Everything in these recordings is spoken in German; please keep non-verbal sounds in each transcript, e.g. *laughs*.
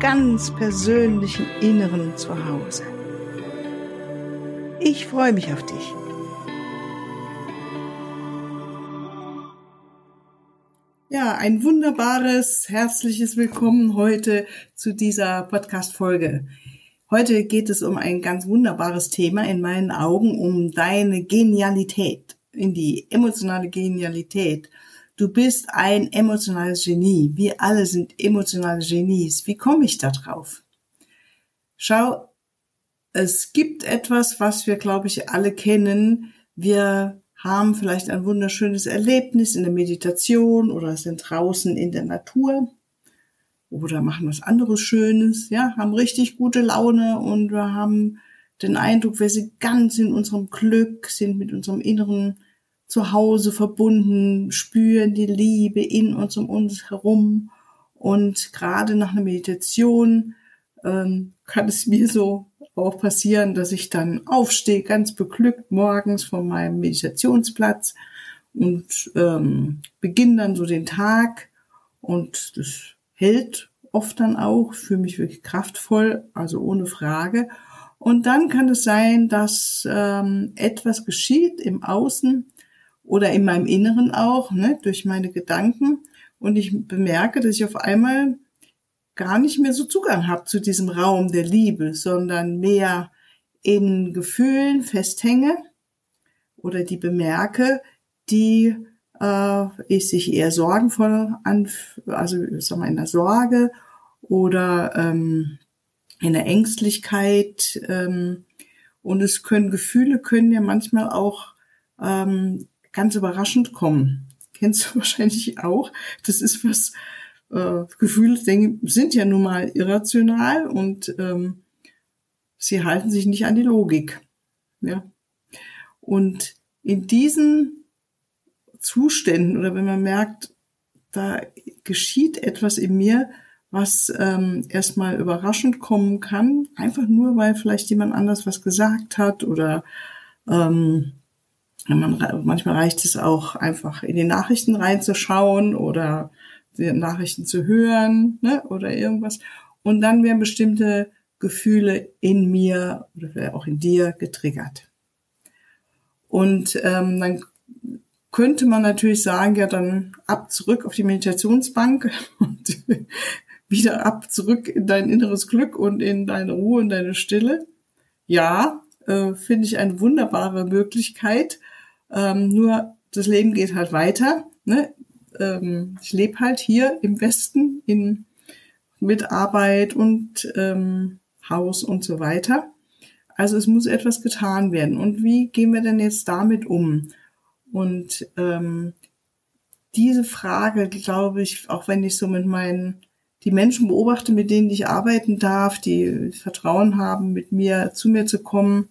ganz persönlichen Inneren zu Hause. Ich freue mich auf dich. Ja, ein wunderbares, herzliches Willkommen heute zu dieser Podcast-Folge. Heute geht es um ein ganz wunderbares Thema in meinen Augen, um deine Genialität, in die emotionale Genialität du bist ein emotionales Genie. Wir alle sind emotionale Genies. Wie komme ich da drauf? Schau, es gibt etwas, was wir, glaube ich, alle kennen. Wir haben vielleicht ein wunderschönes Erlebnis in der Meditation oder sind draußen in der Natur oder machen was anderes Schönes, ja, haben richtig gute Laune und wir haben den Eindruck, wir sind ganz in unserem Glück, sind mit unserem inneren zu Hause verbunden, spüren die Liebe in uns um uns herum. Und gerade nach einer Meditation ähm, kann es mir so auch passieren, dass ich dann aufstehe, ganz beglückt morgens von meinem Meditationsplatz und ähm, beginne dann so den Tag. Und das hält oft dann auch, fühle mich wirklich kraftvoll, also ohne Frage. Und dann kann es sein, dass ähm, etwas geschieht im Außen, oder in meinem Inneren auch, ne, durch meine Gedanken. Und ich bemerke, dass ich auf einmal gar nicht mehr so Zugang habe zu diesem Raum der Liebe, sondern mehr in Gefühlen festhänge oder die bemerke, die äh, ich sich eher sorgenvoll an, also sag mal in der Sorge oder ähm, in der Ängstlichkeit. Ähm, und es können Gefühle können ja manchmal auch ähm, ganz überraschend kommen. Kennst du *laughs* wahrscheinlich auch. Das ist was, äh, Gefühle denke, sind ja nun mal irrational und ähm, sie halten sich nicht an die Logik. Ja. Und in diesen Zuständen oder wenn man merkt, da geschieht etwas in mir, was ähm, erstmal überraschend kommen kann, einfach nur weil vielleicht jemand anders was gesagt hat oder ähm, man, manchmal reicht es auch einfach in die Nachrichten reinzuschauen oder die Nachrichten zu hören ne, oder irgendwas. Und dann werden bestimmte Gefühle in mir oder auch in dir getriggert. Und ähm, dann könnte man natürlich sagen, ja dann ab zurück auf die Meditationsbank *laughs* und wieder ab zurück in dein inneres Glück und in deine Ruhe und deine Stille. Ja, äh, finde ich eine wunderbare Möglichkeit. Ähm, nur das Leben geht halt weiter. Ne? Ähm, ich lebe halt hier im Westen in, mit Arbeit und ähm, Haus und so weiter. Also es muss etwas getan werden. Und wie gehen wir denn jetzt damit um? Und ähm, diese Frage, glaube ich, auch wenn ich so mit meinen die Menschen beobachte, mit denen ich arbeiten darf, die Vertrauen haben, mit mir zu mir zu kommen,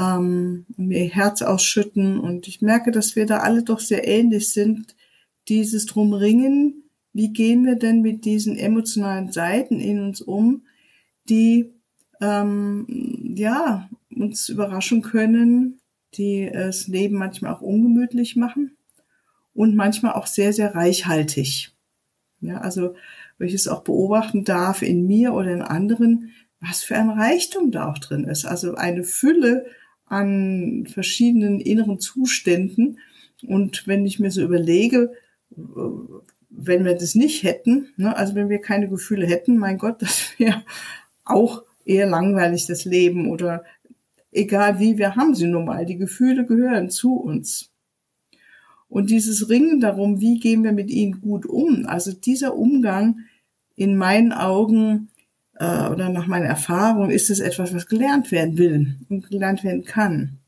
ähm, mir Herz ausschütten. Und ich merke, dass wir da alle doch sehr ähnlich sind. Dieses drum ringen, wie gehen wir denn mit diesen emotionalen Seiten in uns um, die ähm, ja uns überraschen können, die das Leben manchmal auch ungemütlich machen und manchmal auch sehr, sehr reichhaltig. Ja, also, wenn ich es auch beobachten darf in mir oder in anderen, was für ein Reichtum da auch drin ist. Also eine Fülle an verschiedenen inneren Zuständen. Und wenn ich mir so überlege, wenn wir das nicht hätten, ne, also wenn wir keine Gefühle hätten, mein Gott, *laughs* das wäre auch eher langweilig, das Leben oder egal wie, wir haben sie nun mal. Die Gefühle gehören zu uns. Und dieses Ringen darum, wie gehen wir mit ihnen gut um, also dieser Umgang in meinen Augen äh, oder nach meiner Erfahrung ist es etwas, was gelernt werden will und gelernt werden kann.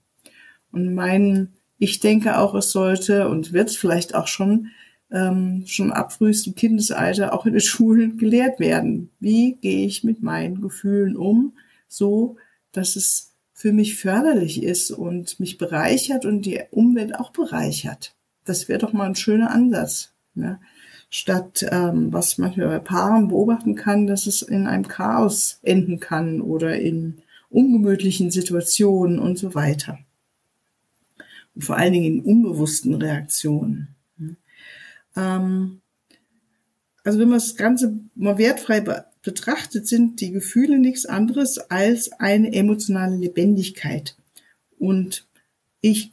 Und mein, ich denke auch, es sollte und wird vielleicht auch schon ähm, schon ab frühestem Kindesalter auch in den *laughs* Schulen gelehrt werden. Wie gehe ich mit meinen Gefühlen um, so dass es für mich förderlich ist und mich bereichert und die Umwelt auch bereichert. Das wäre doch mal ein schöner Ansatz. Ne? Statt ähm, was manchmal bei Paaren beobachten kann, dass es in einem Chaos enden kann oder in ungemütlichen Situationen und so weiter. Und vor allen Dingen in unbewussten Reaktionen. Ähm, also wenn man das Ganze mal wertfrei be betrachtet, sind die Gefühle nichts anderes als eine emotionale Lebendigkeit. Und ich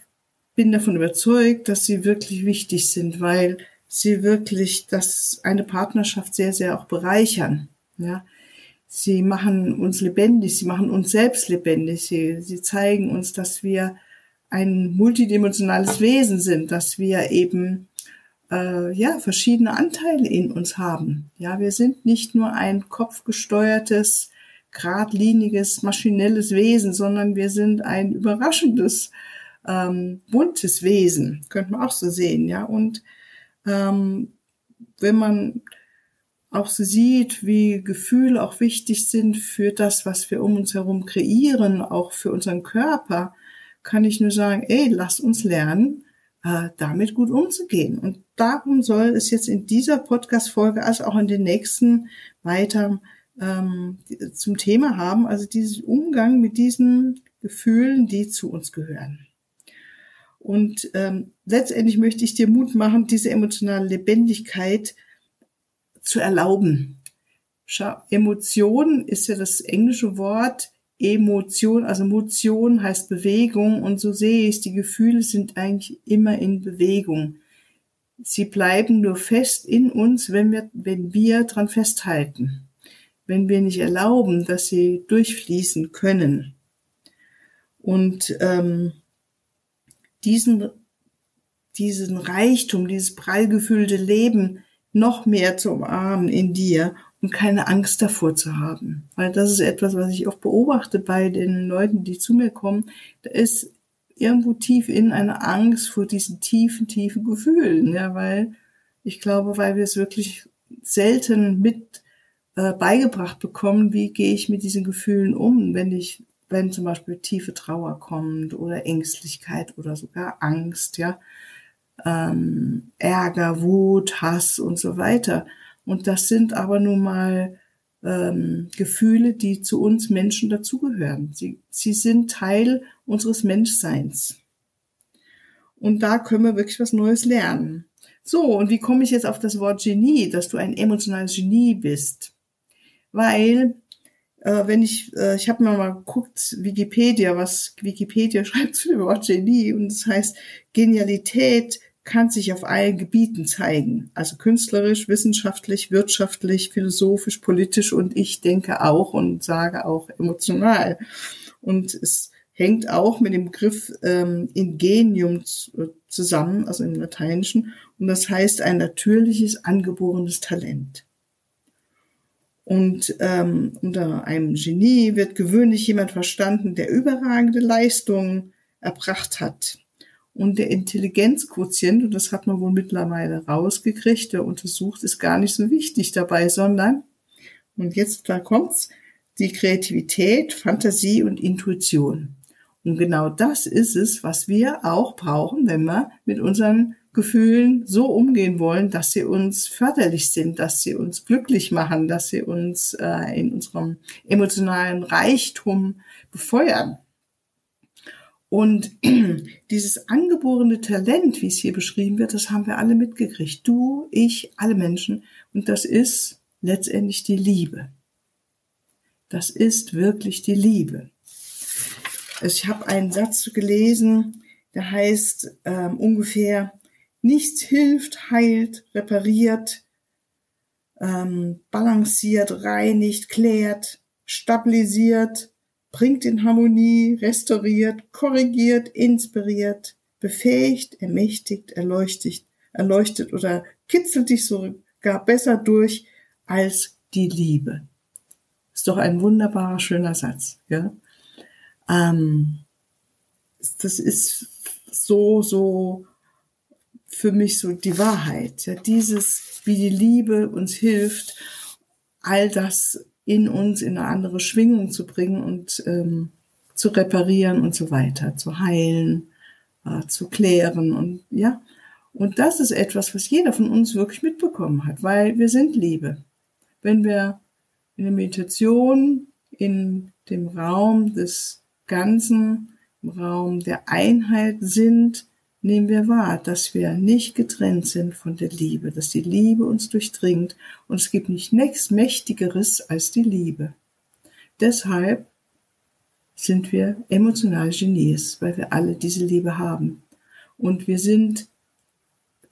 bin davon überzeugt, dass sie wirklich wichtig sind, weil sie wirklich das eine Partnerschaft sehr, sehr auch bereichern. Ja, sie machen uns lebendig, sie machen uns selbst lebendig, sie, sie zeigen uns, dass wir ein multidimensionales Wesen sind, dass wir eben äh, ja verschiedene Anteile in uns haben. Ja, wir sind nicht nur ein kopfgesteuertes, geradliniges, maschinelles Wesen, sondern wir sind ein überraschendes, ähm, buntes Wesen, könnte man auch so sehen, ja. Und ähm, wenn man auch sieht, wie Gefühle auch wichtig sind für das, was wir um uns herum kreieren, auch für unseren Körper, kann ich nur sagen, ey, lass uns lernen, äh, damit gut umzugehen. Und darum soll es jetzt in dieser Podcast-Folge, als auch in den nächsten weiter ähm, zum Thema haben, also diesen Umgang mit diesen Gefühlen, die zu uns gehören. Und ähm, letztendlich möchte ich dir Mut machen, diese emotionale Lebendigkeit zu erlauben. Schau, Emotion ist ja das englische Wort Emotion, also Motion heißt Bewegung und so sehe ich die Gefühle sind eigentlich immer in Bewegung. Sie bleiben nur fest in uns, wenn wir, wenn wir dran festhalten. Wenn wir nicht erlauben, dass sie durchfließen können. Und ähm, diesen, diesen Reichtum, dieses prallgefüllte Leben noch mehr zu umarmen in dir und keine Angst davor zu haben. Weil das ist etwas, was ich oft beobachte bei den Leuten, die zu mir kommen. Da ist irgendwo tief in eine Angst vor diesen tiefen, tiefen Gefühlen. Ja, weil ich glaube, weil wir es wirklich selten mit äh, beigebracht bekommen, wie gehe ich mit diesen Gefühlen um, wenn ich, wenn zum Beispiel tiefe Trauer kommt oder Ängstlichkeit oder sogar Angst, ja, ähm, Ärger, Wut, Hass und so weiter. Und das sind aber nun mal ähm, Gefühle, die zu uns Menschen dazugehören. Sie, sie sind Teil unseres Menschseins. Und da können wir wirklich was Neues lernen. So, und wie komme ich jetzt auf das Wort Genie, dass du ein emotionales Genie bist? Weil, äh, wenn ich, äh, ich habe mir mal geguckt, Wikipedia, was Wikipedia *laughs* schreibt zu dem Wort Genie, und das heißt, Genialität kann sich auf allen Gebieten zeigen. Also künstlerisch, wissenschaftlich, wirtschaftlich, philosophisch, politisch und ich denke auch und sage auch emotional. Und es hängt auch mit dem Begriff ähm, Ingenium zusammen, also im Lateinischen. Und das heißt ein natürliches, angeborenes Talent. Und ähm, unter einem Genie wird gewöhnlich jemand verstanden, der überragende Leistungen erbracht hat. Und der Intelligenzquotient, und das hat man wohl mittlerweile rausgekriegt, der untersucht, ist gar nicht so wichtig dabei, sondern, und jetzt da kommt's, die Kreativität, Fantasie und Intuition. Und genau das ist es, was wir auch brauchen, wenn wir mit unseren Gefühlen so umgehen wollen, dass sie uns förderlich sind, dass sie uns glücklich machen, dass sie uns äh, in unserem emotionalen Reichtum befeuern. Und *clears throat* dieses angeborene Talent, wie es hier beschrieben wird, das haben wir alle mitgekriegt. Du, ich, alle Menschen. Und das ist letztendlich die Liebe. Das ist wirklich die Liebe. Also ich habe einen Satz gelesen, der heißt ähm, ungefähr, nichts hilft, heilt, repariert, ähm, balanciert, reinigt, klärt, stabilisiert, bringt in Harmonie, restauriert, korrigiert, inspiriert, befähigt, ermächtigt, erleuchtet, erleuchtet oder kitzelt dich sogar besser durch als die Liebe. Ist doch ein wunderbarer, schöner Satz, ja. Ähm, das ist so, so für mich so die Wahrheit. Ja, dieses, wie die Liebe uns hilft, all das in uns in eine andere Schwingung zu bringen und ähm, zu reparieren und so weiter, zu heilen, äh, zu klären und ja. Und das ist etwas, was jeder von uns wirklich mitbekommen hat, weil wir sind Liebe. Wenn wir in der Meditation in dem Raum des Ganzen, im Raum der Einheit sind, nehmen wir wahr, dass wir nicht getrennt sind von der Liebe, dass die Liebe uns durchdringt und es gibt nicht nichts Mächtigeres als die Liebe. Deshalb sind wir emotionale Genies, weil wir alle diese Liebe haben. Und wir sind,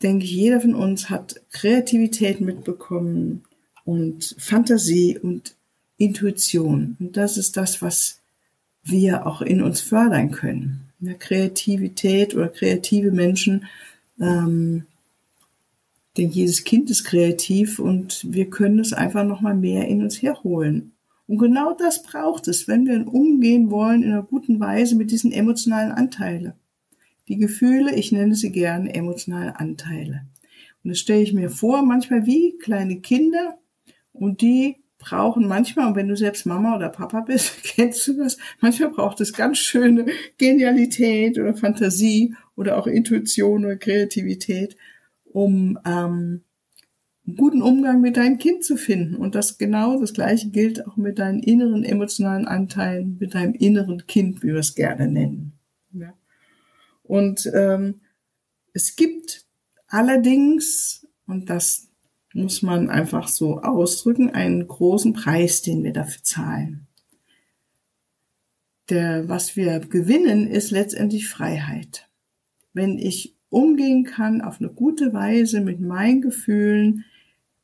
denke ich, jeder von uns hat Kreativität mitbekommen und Fantasie und Intuition. Und das ist das, was wir auch in uns fördern können. Ja, Kreativität oder kreative Menschen, ähm, denn jedes Kind ist kreativ und wir können es einfach noch mal mehr in uns herholen. Und genau das braucht es, wenn wir umgehen wollen in einer guten Weise mit diesen emotionalen Anteilen. Die Gefühle, ich nenne sie gerne emotionale Anteile. Und das stelle ich mir vor, manchmal wie kleine Kinder und die brauchen manchmal, und wenn du selbst Mama oder Papa bist, *laughs* kennst du das, manchmal braucht es ganz schöne Genialität oder Fantasie oder auch Intuition oder Kreativität, um ähm, einen guten Umgang mit deinem Kind zu finden. Und das genau das gleiche gilt auch mit deinen inneren emotionalen Anteilen, mit deinem inneren Kind, wie wir es gerne nennen. Ja. Und ähm, es gibt allerdings, und das muss man einfach so ausdrücken, einen großen Preis, den wir dafür zahlen. Der, was wir gewinnen, ist letztendlich Freiheit. Wenn ich umgehen kann auf eine gute Weise mit meinen Gefühlen,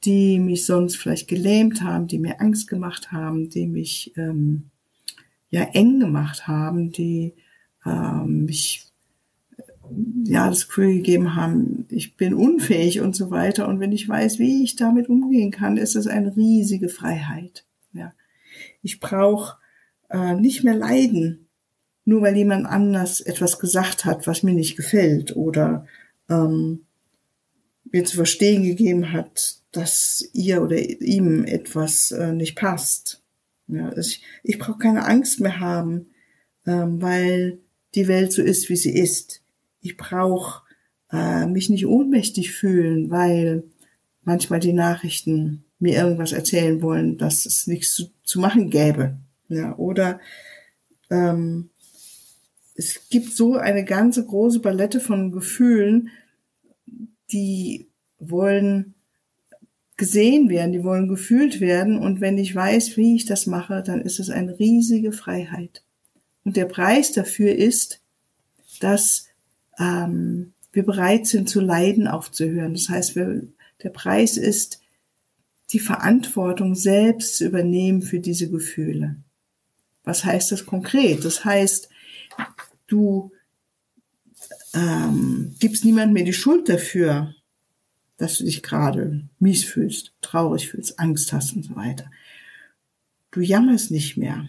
die mich sonst vielleicht gelähmt haben, die mir Angst gemacht haben, die mich ähm, ja eng gemacht haben, die ähm, mich ja das Gefühl gegeben haben, ich bin unfähig und so weiter. Und wenn ich weiß, wie ich damit umgehen kann, ist es eine riesige Freiheit. Ja, ich brauche äh, nicht mehr leiden, nur weil jemand anders etwas gesagt hat, was mir nicht gefällt oder ähm, mir zu verstehen gegeben hat, dass ihr oder ihm etwas äh, nicht passt. Ja, ich ich brauche keine Angst mehr haben, ähm, weil die Welt so ist, wie sie ist. Ich brauche äh, mich nicht ohnmächtig fühlen, weil manchmal die Nachrichten mir irgendwas erzählen wollen, dass es nichts zu, zu machen gäbe. Ja, oder ähm, es gibt so eine ganze große Palette von Gefühlen, die wollen gesehen werden, die wollen gefühlt werden. Und wenn ich weiß, wie ich das mache, dann ist es eine riesige Freiheit. Und der Preis dafür ist, dass ähm, wir bereit sind zu leiden aufzuhören. Das heißt, wir, der Preis ist, die Verantwortung selbst zu übernehmen für diese Gefühle. Was heißt das konkret? Das heißt, du ähm, gibst niemand mehr die Schuld dafür, dass du dich gerade mies fühlst, traurig fühlst, Angst hast und so weiter. Du jammerst nicht mehr.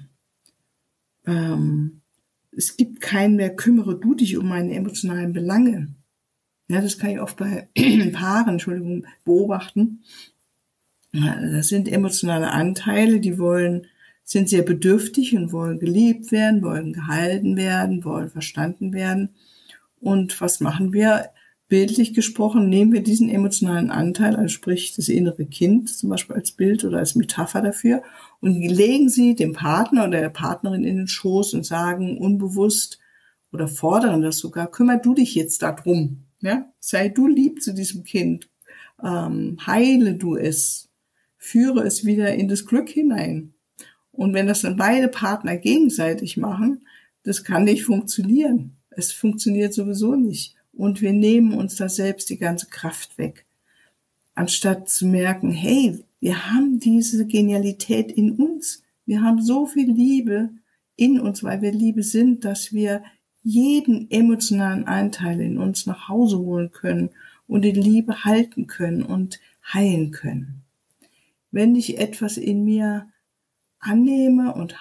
Ähm, es gibt keinen mehr, kümmere du dich um meine emotionalen Belange. Ja, das kann ich oft bei *clears throat* Paaren, Entschuldigung, beobachten. Das sind emotionale Anteile, die wollen, sind sehr bedürftig und wollen geliebt werden, wollen gehalten werden, wollen verstanden werden. Und was machen wir? bildlich gesprochen, nehmen wir diesen emotionalen Anteil, also sprich das innere Kind zum Beispiel als Bild oder als Metapher dafür und legen sie dem Partner oder der Partnerin in den Schoß und sagen unbewusst oder fordern das sogar, kümmer du dich jetzt darum, ja? sei du lieb zu diesem Kind, ähm, heile du es, führe es wieder in das Glück hinein. Und wenn das dann beide Partner gegenseitig machen, das kann nicht funktionieren. Es funktioniert sowieso nicht und wir nehmen uns da selbst die ganze Kraft weg. Anstatt zu merken, hey, wir haben diese Genialität in uns. Wir haben so viel Liebe in uns, weil wir Liebe sind, dass wir jeden emotionalen Anteil in uns nach Hause holen können und in Liebe halten können und heilen können. Wenn ich etwas in mir annehme und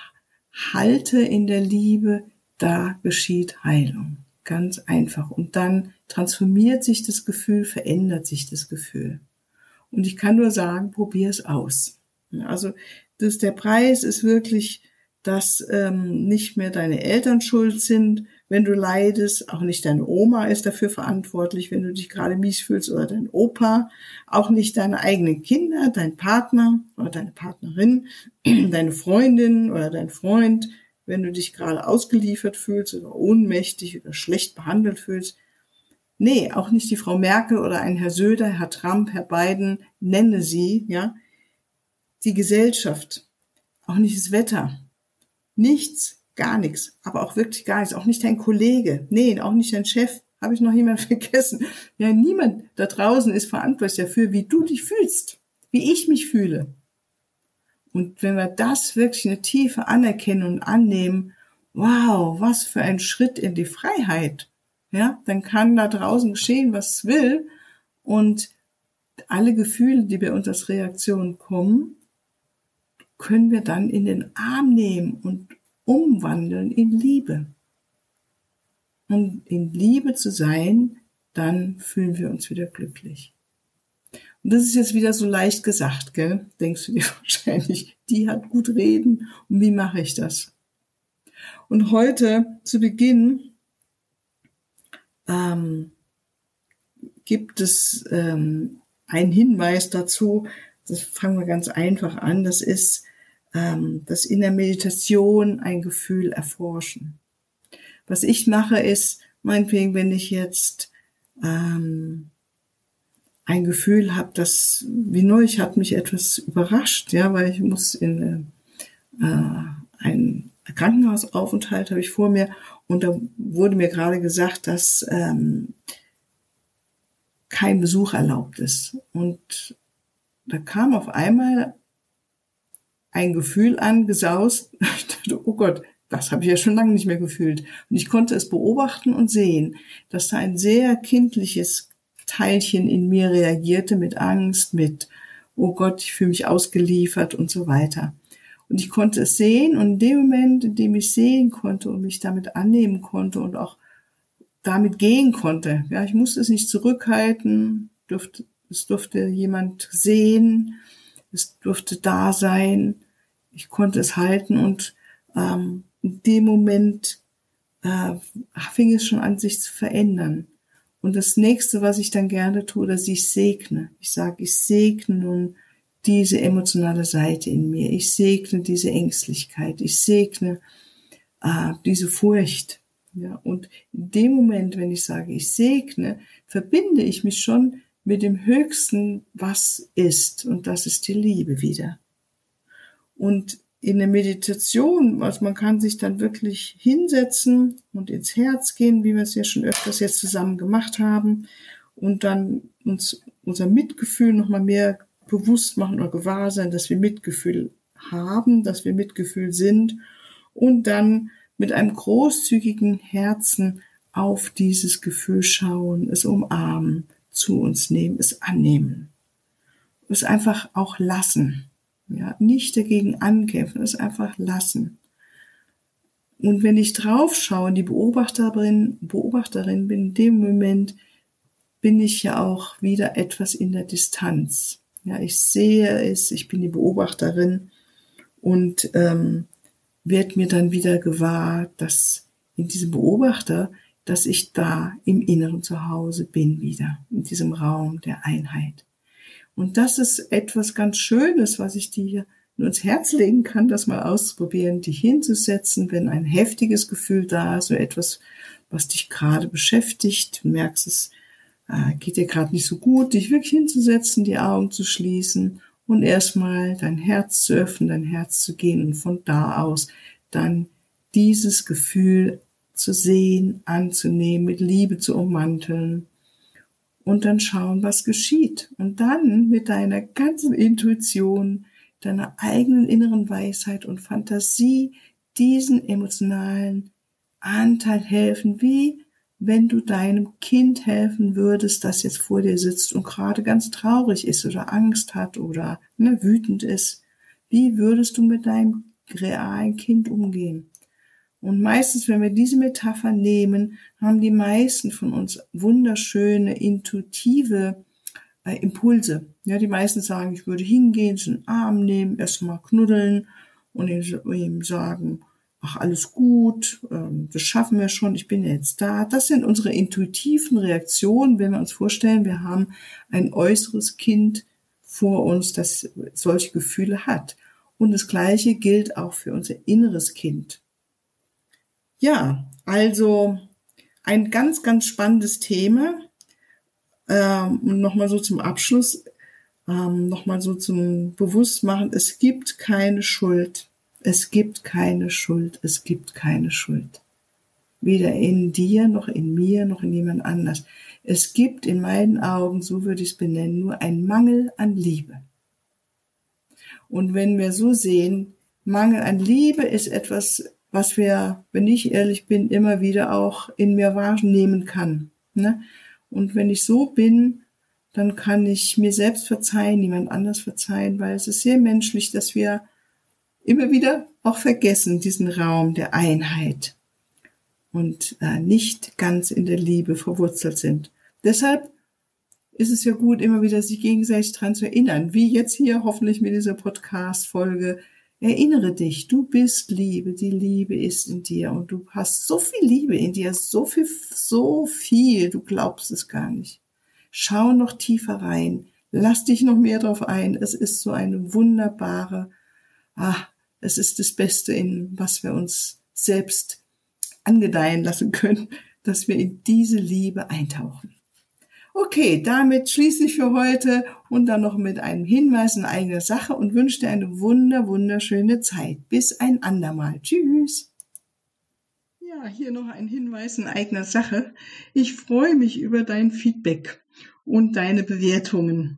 halte in der Liebe, da geschieht Heilung. Ganz einfach. Und dann transformiert sich das Gefühl, verändert sich das Gefühl. Und ich kann nur sagen, probier es aus. Also das, der Preis ist wirklich, dass ähm, nicht mehr deine Eltern schuld sind, wenn du leidest. Auch nicht deine Oma ist dafür verantwortlich, wenn du dich gerade mies fühlst oder dein Opa. Auch nicht deine eigenen Kinder, dein Partner oder deine Partnerin, *clears throat* deine Freundin oder dein Freund, wenn du dich gerade ausgeliefert fühlst oder ohnmächtig oder schlecht behandelt fühlst. Nee, auch nicht die Frau Merkel oder ein Herr Söder, Herr Trump, Herr Biden, nenne sie, ja. Die Gesellschaft, auch nicht das Wetter. Nichts, gar nichts, aber auch wirklich gar nichts. Auch nicht dein Kollege, nee, auch nicht dein Chef. Habe ich noch jemand *laughs* vergessen? Ja, niemand da draußen ist verantwortlich dafür, wie du dich fühlst, wie ich mich fühle. Und wenn wir das wirklich eine tiefe anerkennen und annehmen, wow, was für ein Schritt in die Freiheit. Ja, dann kann da draußen geschehen, was will. Und alle Gefühle, die bei uns als Reaktion kommen, können wir dann in den Arm nehmen und umwandeln in Liebe. Und in Liebe zu sein, dann fühlen wir uns wieder glücklich. Und das ist jetzt wieder so leicht gesagt, gell? Denkst du dir *laughs* wahrscheinlich, die hat gut reden und wie mache ich das? Und heute zu Beginn ähm, gibt es ähm, einen Hinweis dazu, das fangen wir ganz einfach an, das ist, ähm, dass in der Meditation ein Gefühl erforschen. Was ich mache ist, meinetwegen, wenn ich jetzt ähm, ein Gefühl habe, dass wie neulich hat mich etwas überrascht, ja, weil ich muss in äh, ein Krankenhausaufenthalt habe ich vor mir und da wurde mir gerade gesagt, dass ähm, kein Besuch erlaubt ist und da kam auf einmal ein Gefühl angesaust. *laughs* Ich dachte, oh Gott, das habe ich ja schon lange nicht mehr gefühlt. Und ich konnte es beobachten und sehen, dass da ein sehr kindliches Teilchen in mir reagierte mit Angst, mit, oh Gott, ich fühle mich ausgeliefert und so weiter. Und ich konnte es sehen. Und in dem Moment, in dem ich sehen konnte und mich damit annehmen konnte und auch damit gehen konnte, ja, ich musste es nicht zurückhalten, durfte, es durfte jemand sehen, es durfte da sein, ich konnte es halten. Und ähm, in dem Moment äh, fing es schon an, sich zu verändern. Und das nächste, was ich dann gerne tue, dass ich segne. Ich sage, ich segne nun diese emotionale Seite in mir. Ich segne diese Ängstlichkeit. Ich segne äh, diese Furcht. Ja, und in dem Moment, wenn ich sage, ich segne, verbinde ich mich schon mit dem Höchsten, was ist. Und das ist die Liebe wieder. Und in der Meditation, also man kann sich dann wirklich hinsetzen und ins Herz gehen, wie wir es ja schon öfters jetzt zusammen gemacht haben, und dann uns unser Mitgefühl nochmal mehr bewusst machen oder gewahr sein, dass wir Mitgefühl haben, dass wir Mitgefühl sind und dann mit einem großzügigen Herzen auf dieses Gefühl schauen, es umarmen, zu uns nehmen, es annehmen, es einfach auch lassen. Ja, nicht dagegen ankämpfen, es einfach lassen. Und wenn ich drauf schaue, die Beobachterin, Beobachterin bin, in dem Moment bin ich ja auch wieder etwas in der Distanz. Ja, ich sehe es, ich bin die Beobachterin und ähm, wird mir dann wieder gewahr, dass in diesem Beobachter, dass ich da im Inneren zu Hause bin wieder, in diesem Raum der Einheit. Und das ist etwas ganz Schönes, was ich dir nur ins Herz legen kann, das mal auszuprobieren, dich hinzusetzen, wenn ein heftiges Gefühl da ist, so etwas, was dich gerade beschäftigt, du merkst es, äh, geht dir gerade nicht so gut, dich wirklich hinzusetzen, die Augen zu schließen und erstmal dein Herz zu öffnen, dein Herz zu gehen und von da aus dann dieses Gefühl zu sehen, anzunehmen, mit Liebe zu ummanteln und dann schauen, was geschieht. Und dann mit deiner ganzen Intuition, deiner eigenen inneren Weisheit und Fantasie diesen emotionalen Anteil helfen, wie wenn du deinem Kind helfen würdest, das jetzt vor dir sitzt und gerade ganz traurig ist oder Angst hat oder ne, wütend ist. Wie würdest du mit deinem realen Kind umgehen? Und meistens, wenn wir diese Metapher nehmen, haben die meisten von uns wunderschöne, intuitive äh, Impulse. Ja, die meisten sagen, ich würde hingehen, so einen Arm nehmen, erstmal knuddeln und ihm sagen, ach, alles gut, ähm, das schaffen wir schon, ich bin jetzt da. Das sind unsere intuitiven Reaktionen, wenn wir uns vorstellen, wir haben ein äußeres Kind vor uns, das solche Gefühle hat. Und das Gleiche gilt auch für unser inneres Kind. Ja, also ein ganz, ganz spannendes Thema. Ähm, nochmal so zum Abschluss, ähm, nochmal so zum Bewusstmachen, es gibt keine Schuld. Es gibt keine Schuld. Es gibt keine Schuld. Weder in dir, noch in mir, noch in jemand anders. Es gibt in meinen Augen, so würde ich es benennen, nur ein Mangel an Liebe. Und wenn wir so sehen, Mangel an Liebe ist etwas, was wir, wenn ich ehrlich bin, immer wieder auch in mir wahrnehmen kann. Ne? Und wenn ich so bin, dann kann ich mir selbst verzeihen, niemand anders verzeihen, weil es ist sehr menschlich, dass wir immer wieder auch vergessen, diesen Raum der Einheit und äh, nicht ganz in der Liebe verwurzelt sind. Deshalb ist es ja gut, immer wieder sich gegenseitig dran zu erinnern, wie jetzt hier hoffentlich mit dieser Podcast-Folge. Erinnere dich, du bist Liebe, die Liebe ist in dir und du hast so viel Liebe in dir, so viel, so viel, du glaubst es gar nicht. Schau noch tiefer rein, lass dich noch mehr drauf ein. Es ist so eine wunderbare, ah, es ist das Beste, in was wir uns selbst angedeihen lassen können, dass wir in diese Liebe eintauchen. Okay, damit schließe ich für heute und dann noch mit einem Hinweis in eigener Sache und wünsche dir eine wunder, wunderschöne Zeit. Bis ein andermal. Tschüss. Ja, hier noch ein Hinweis in eigener Sache. Ich freue mich über dein Feedback und deine Bewertungen